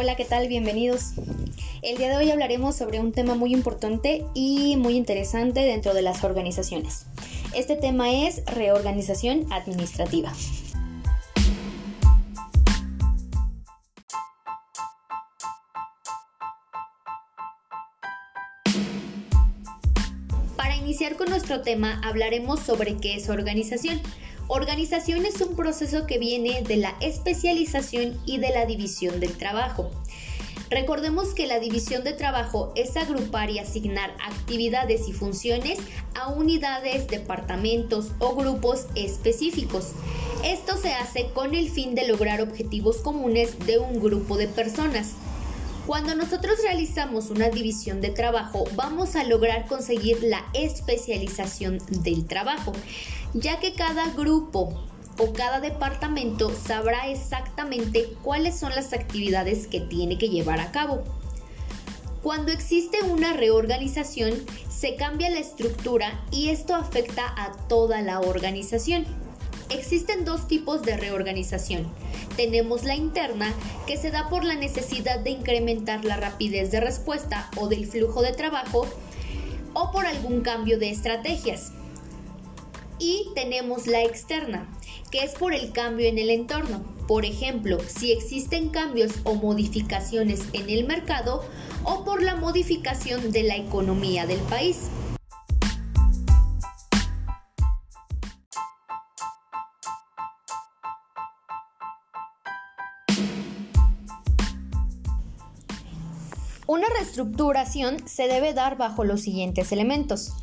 Hola, ¿qué tal? Bienvenidos. El día de hoy hablaremos sobre un tema muy importante y muy interesante dentro de las organizaciones. Este tema es reorganización administrativa. Para iniciar con nuestro tema hablaremos sobre qué es organización. Organización es un proceso que viene de la especialización y de la división del trabajo. Recordemos que la división de trabajo es agrupar y asignar actividades y funciones a unidades, departamentos o grupos específicos. Esto se hace con el fin de lograr objetivos comunes de un grupo de personas. Cuando nosotros realizamos una división de trabajo, vamos a lograr conseguir la especialización del trabajo ya que cada grupo o cada departamento sabrá exactamente cuáles son las actividades que tiene que llevar a cabo. Cuando existe una reorganización, se cambia la estructura y esto afecta a toda la organización. Existen dos tipos de reorganización. Tenemos la interna, que se da por la necesidad de incrementar la rapidez de respuesta o del flujo de trabajo, o por algún cambio de estrategias. Y tenemos la externa, que es por el cambio en el entorno. Por ejemplo, si existen cambios o modificaciones en el mercado o por la modificación de la economía del país. Una reestructuración se debe dar bajo los siguientes elementos.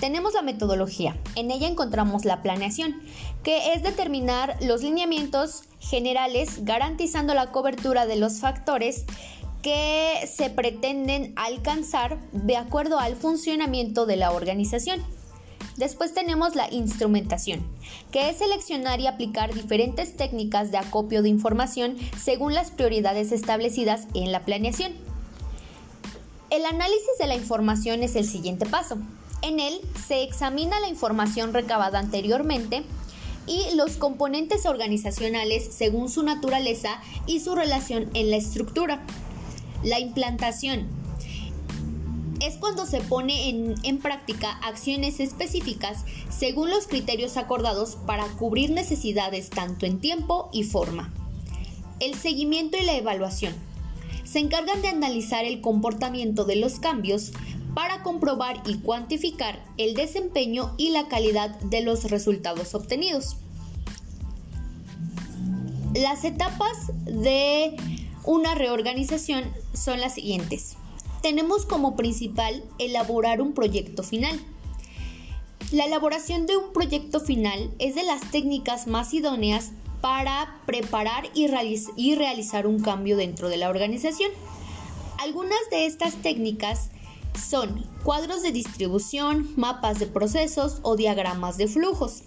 Tenemos la metodología. En ella encontramos la planeación, que es determinar los lineamientos generales garantizando la cobertura de los factores que se pretenden alcanzar de acuerdo al funcionamiento de la organización. Después tenemos la instrumentación, que es seleccionar y aplicar diferentes técnicas de acopio de información según las prioridades establecidas en la planeación. El análisis de la información es el siguiente paso. En él se examina la información recabada anteriormente y los componentes organizacionales según su naturaleza y su relación en la estructura. La implantación es cuando se pone en, en, práctica acciones específicas según los criterios acordados para cubrir necesidades tanto en tiempo y forma. El seguimiento y la evaluación se encargan de analizar el comportamiento de los cambios para comprobar y cuantificar el desempeño y la calidad de los resultados obtenidos. Las etapas de una reorganización son las siguientes. Tenemos como principal elaborar un proyecto final. La elaboración de un proyecto final es de las técnicas más idóneas para preparar y, realizar un cambio dentro de la organización. Algunas de estas técnicas son cuadros de distribución, mapas de procesos o diagramas de flujos.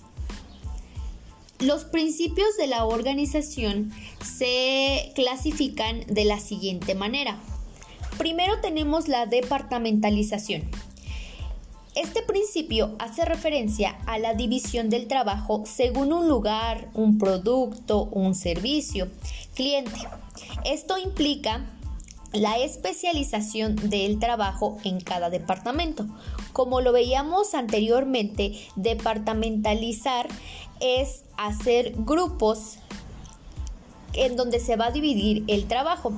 Los principios de la organización se clasifican de la siguiente manera. Primero tenemos la departamentalización. Este principio hace referencia a la división del trabajo según un lugar, un producto, un servicio, cliente. Esto implica la especialización del trabajo en cada departamento. Como lo veíamos anteriormente, departamentalizar es hacer grupos en donde se va a dividir el trabajo.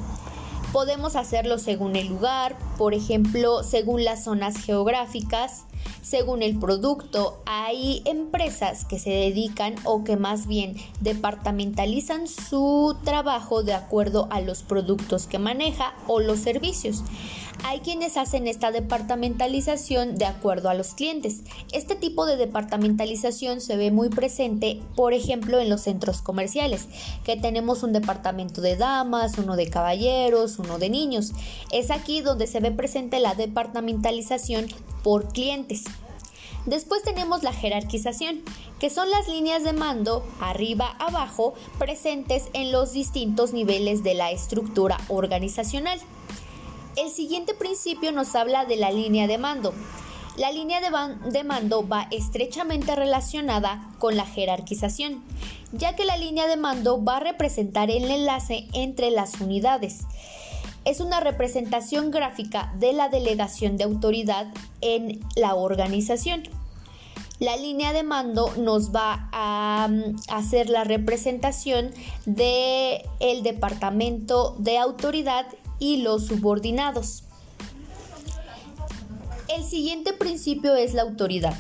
Podemos hacerlo según el lugar, por ejemplo, según las zonas geográficas, según el producto. Hay empresas que se dedican o que más bien departamentalizan su trabajo de acuerdo a los productos que maneja o los servicios. Hay quienes hacen esta departamentalización de acuerdo a los clientes. Este tipo de departamentalización se ve muy presente, por ejemplo, en los centros comerciales, que tenemos un departamento de damas, uno de caballeros, uno de niños. Es aquí donde se ve presente la departamentalización por clientes. Después tenemos la jerarquización, que son las líneas de mando arriba abajo presentes en los distintos niveles de la estructura organizacional. El siguiente principio nos habla de la línea de mando. La línea de, mando va estrechamente relacionada con la jerarquización, ya que la línea de mando va a representar el enlace entre las unidades. es una representación gráfica de la delegación de autoridad en la organización. La línea de mando nos va a mm, hacer la representación de el departamento de autoridad y los subordinados. El siguiente principio es la autoridad.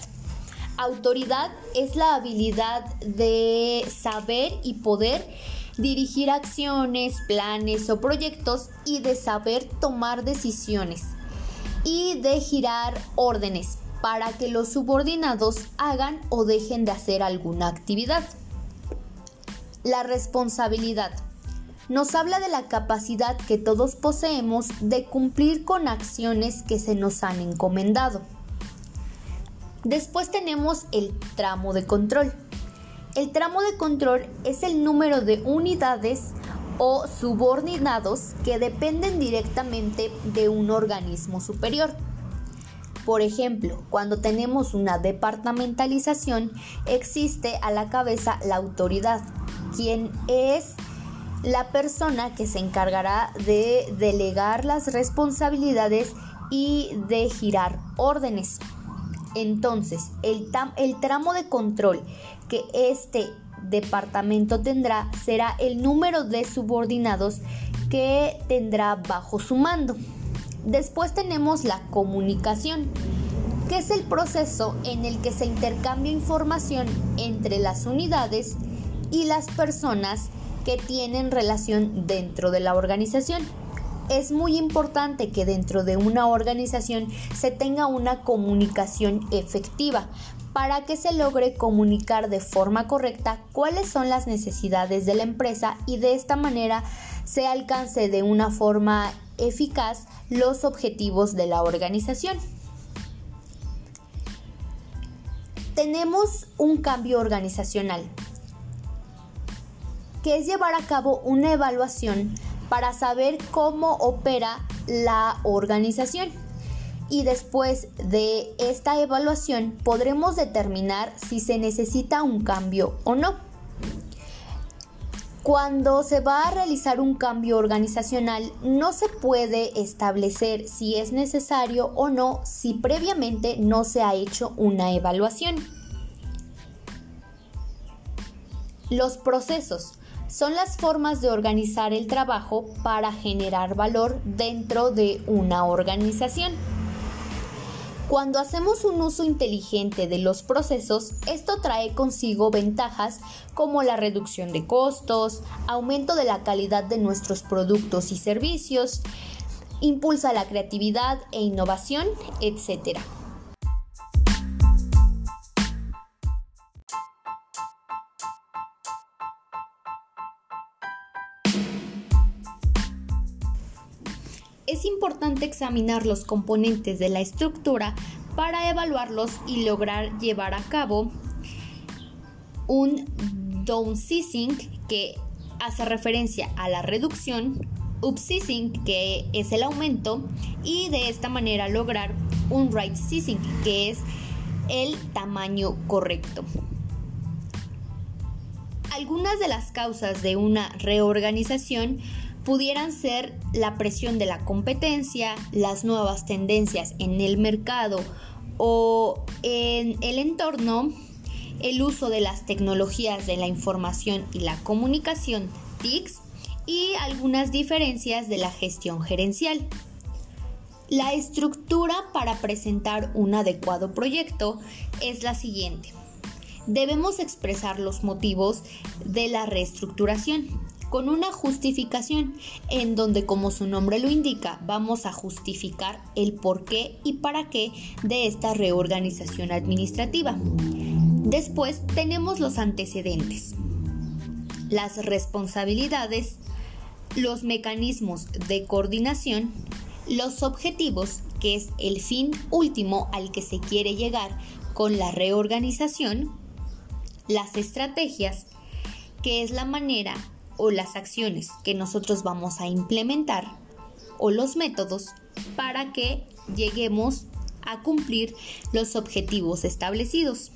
Autoridad es la habilidad de saber y poder dirigir acciones, planes o proyectos y de saber tomar decisiones y de girar órdenes para que los subordinados hagan o dejen de hacer alguna actividad. La responsabilidad nos habla de la capacidad que todos poseemos de cumplir con acciones que se nos han encomendado. Después tenemos el tramo de control. El tramo de control es el número de unidades o subordinados que dependen directamente de un organismo superior. Por ejemplo, cuando tenemos una departamentalización, existe a la cabeza la autoridad, quien es la persona que se encargará de delegar las responsabilidades y de girar órdenes. Entonces, el, el tramo de control que este departamento tendrá será el número de subordinados que tendrá bajo su mando. Después tenemos la comunicación, que es el proceso en el que se intercambia información entre las unidades y las personas que tienen relación dentro de la organización. Es muy importante que dentro de una organización se tenga una comunicación efectiva. Para que se logre comunicar de forma correcta cuáles son las necesidades de la empresa y de esta manera se alcance de una forma eficaz los objetivos de la organización. Tenemos un cambio organizacional, que es llevar a cabo una evaluación para saber cómo opera la organización. Y después de esta evaluación podremos determinar si se necesita un cambio o no. Cuando se va a realizar un cambio organizacional no se puede establecer si es necesario o no si previamente no se ha hecho una evaluación. Los procesos son las formas de organizar el trabajo para generar valor dentro de una organización. Cuando hacemos un uso inteligente de los procesos, esto trae consigo ventajas como la reducción de costos, aumento de la calidad de nuestros productos y servicios, impulsa la creatividad e innovación, etc. es importante examinar los componentes de la estructura para evaluarlos y lograr llevar a cabo un downsizing que hace referencia a la reducción, upsizing que es el aumento y de esta manera lograr un right sizing que es el tamaño correcto. Algunas de las causas de una reorganización pudieran ser la presión de la competencia, las nuevas tendencias en el mercado o en el entorno, el uso de las tecnologías de la información y la comunicación, TICs, y algunas diferencias de la gestión gerencial. La estructura para presentar un adecuado proyecto es la siguiente. Debemos expresar los motivos de la reestructuración con una justificación en donde, como su nombre lo indica, vamos a justificar el por qué y para qué de esta reorganización administrativa. Después tenemos los antecedentes, las responsabilidades, los mecanismos de coordinación, los objetivos, que es el fin último al que se quiere llegar con la reorganización, las estrategias, que es la manera o las acciones que nosotros vamos a implementar o los métodos para que lleguemos a cumplir los objetivos establecidos.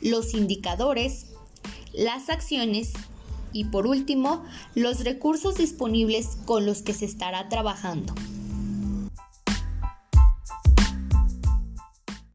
Los indicadores, las acciones Y por último, los recursos disponibles con los que se estará trabajando.